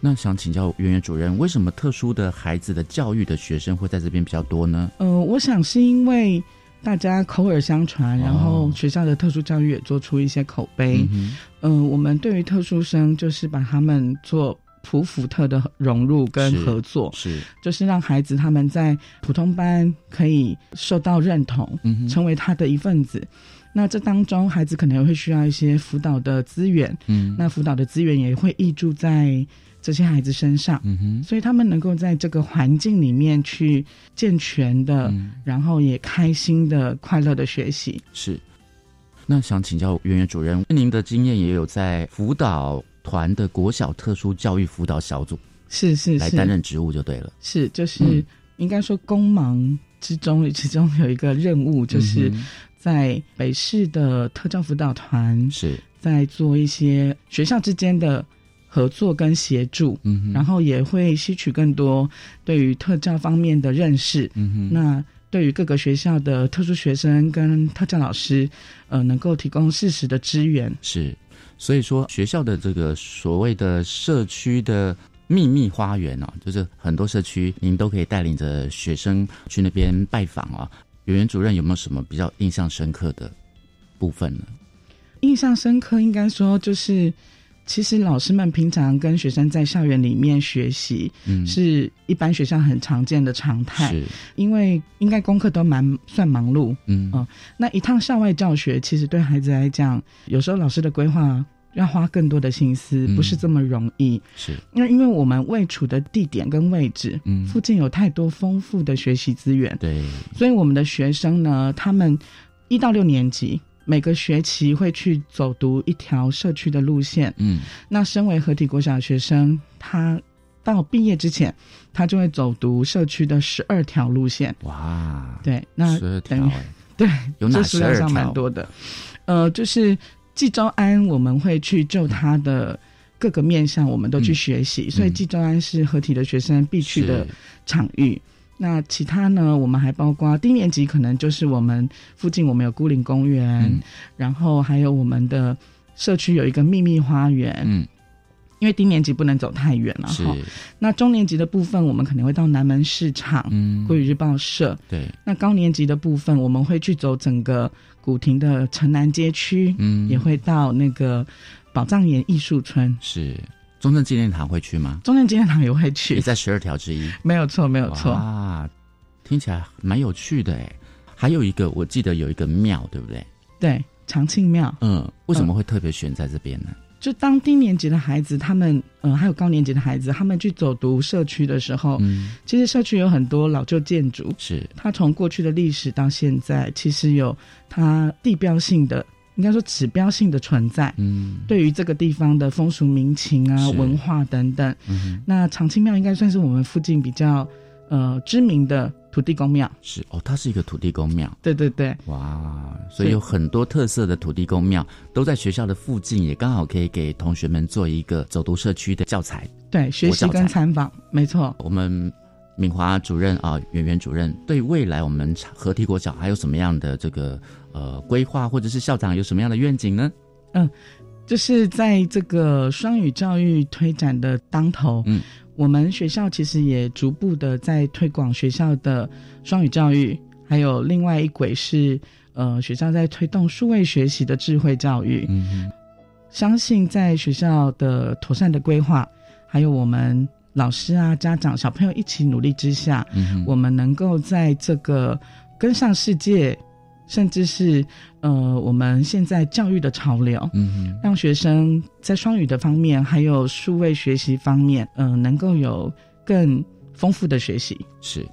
那想请教圆圆主任，为什么特殊的孩子的教育的学生会在这边比较多呢？呃，我想是因为大家口耳相传，然后学校的特殊教育也做出一些口碑。哦嗯嗯、我们对于特殊生就是把他们做普福特的融入跟合作，是就是让孩子他们在普通班可以受到认同，嗯成为他的一份子。那这当中，孩子可能会需要一些辅导的资源，嗯那辅导的资源也会溢注在这些孩子身上，嗯哼，所以他们能够在这个环境里面去健全的，嗯。然后也开心的、快乐的学习。是。那想请教圆圆主任，您的经验也有在辅导团的国小特殊教育辅导小组是是是，来担任职务就对了。是就是、嗯。应该说公忙之中，其中有一个任务，就是在北市的特教辅导团是。在做一些学校之间的合作跟协助，嗯哼然后也会吸取更多对于特教方面的认识。嗯哼那对于各个学校的特殊学生跟特教老师，呃，能够提供适时的支援。是，所以说学校的这个所谓的社区的秘密花园哦，就是很多社区您都可以带领着学生去那边拜访啊。圆圆主任有没有什么比较印象深刻的部分呢？印象深刻，应该说就是。其实老师们平常跟学生在校园里面学习，嗯，是一般学校很常见的常态。是，因为应该功课都蛮算忙碌，嗯哦，那一趟校外教学，其实对孩子来讲，有时候老师的规划要花更多的心思，不是这么容易。是，那因为我们位处的地点跟位置，嗯，附近有太多丰富的学习资源，对，所以我们的学生呢，他们一到六年级。每个学期会去走读一条社区的路线。嗯，那身为合体国小学生，他到毕业之前，他就会走读社区的十二条路线。哇，对，那等于 对，有哪十二条？蛮多的。呃，就是济州安，我们会去就他的各个面向，我们都去学习，所以济州安是合体的学生必去的场域。那其他呢？我们还包括低年级，可能就是我们附近我们有孤岭公园，然后还有我们的社区有一个秘密花园。嗯，因为低年级不能走太远了哈。那中年级的部分，我们可能会到南门市场、国语日报社。对。那高年级的部分，我们会去走整个古亭的城南街区，嗯，也会到那个宝藏岩艺术村。是。中正纪念堂会去吗？中正纪念堂也会去，也在十二条之一。没有错，没有错啊！听起来蛮有趣的哎。还有一个，我记得有一个庙，对不对？对，长庆庙。嗯，为什么会特别选在这边呢？就当低年级的孩子，他们嗯，还有高年级的孩子，他们去走读社区的时候，嗯，其实社区有很多老旧建筑，是它从过去的历史到现在，其实有它地标性的。应该说指标性的存在，嗯，对于这个地方的风俗民情啊、文化等等，嗯，那长青庙应该算是我们附近比较呃知名的土地公庙。是哦，它是一个土地公庙。对对对，哇，所以有很多特色的土地公庙都在学校的附近，也刚好可以给同学们做一个走读社区的教材。对，学习跟参访，没错。我们敏华主任啊，圆圆主任，对未来我们合体国小还有什么样的这个？呃，规划或者是校长有什么样的愿景呢？嗯，就是在这个双语教育推展的当头，嗯，我们学校其实也逐步的在推广学校的双语教育，还有另外一轨是呃，学校在推动数位学习的智慧教育。嗯，相信在学校的妥善的规划，还有我们老师啊、家长、小朋友一起努力之下，嗯，我们能够在这个跟上世界。甚至是呃，我们现在教育的潮流，嗯，让学生在双语的方面，还有数位学习方面，嗯，能够有更丰富的学习。是，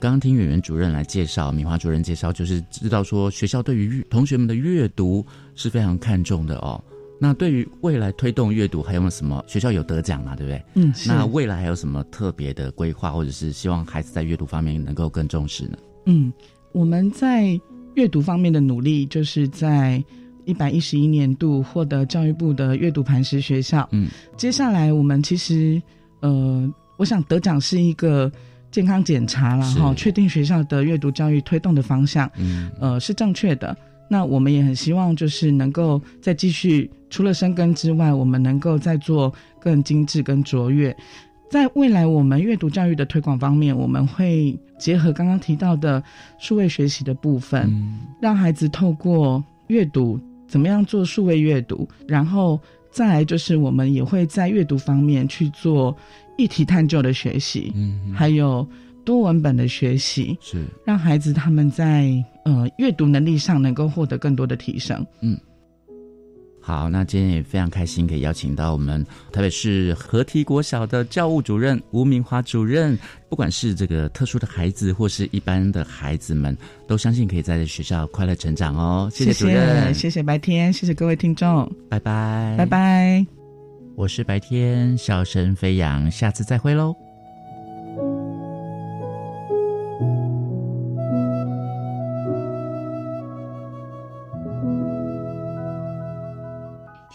刚刚听演员主任来介绍，米华主任介绍，就是知道说学校对于同学们的阅读是非常看重的哦。那对于未来推动阅读，还有没有什么学校有得奖嘛？对不对？嗯，那未来还有什么特别的规划，或者是希望孩子在阅读方面能够更重视呢？嗯。我们在阅读方面的努力，就是在一百一十一年度获得教育部的阅读磐石学校。嗯，接下来我们其实，呃，我想得奖是一个健康检查了哈，确定学校的阅读教育推动的方向，嗯，呃，是正确的。那我们也很希望，就是能够再继续，除了生根之外，我们能够再做更精致、跟卓越。在未来，我们阅读教育的推广方面，我们会结合刚刚提到的数位学习的部分，让孩子透过阅读怎么样做数位阅读，然后再来就是我们也会在阅读方面去做议题探究的学习，嗯，还有多文本的学习，是。让孩子他们在呃阅读能力上能够获得更多的提升，嗯。好，那今天也非常开心，可以邀请到我们台北市合体国小的教务主任吴明华主任。不管是这个特殊的孩子，或是一般的孩子们，都相信可以在学校快乐成长哦。谢谢主任，谢谢白天，谢谢各位听众，拜拜，拜拜。我是白天，笑声飞扬，下次再会喽。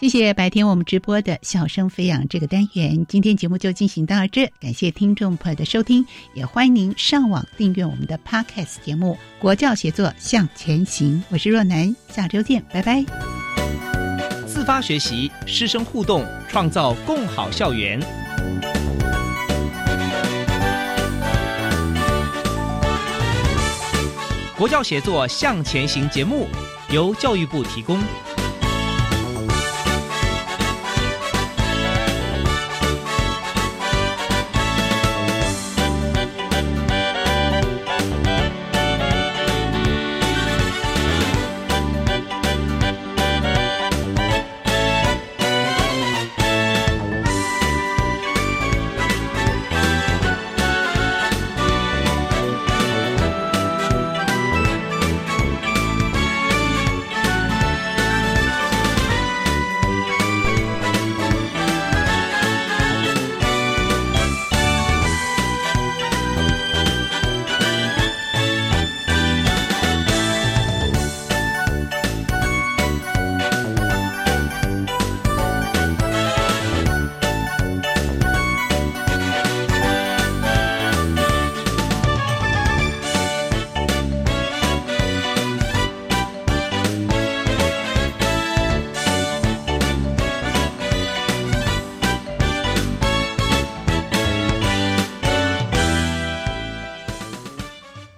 谢谢白天我们直播的笑声飞扬这个单元，今天节目就进行到这，感谢听众朋友的收听，也欢迎您上网订阅我们的 Podcast 节目《国教协作向前行》，我是若楠，下周见，拜拜。自发学习，师生互动，创造共好校园。国教协作向前行节目由教育部提供。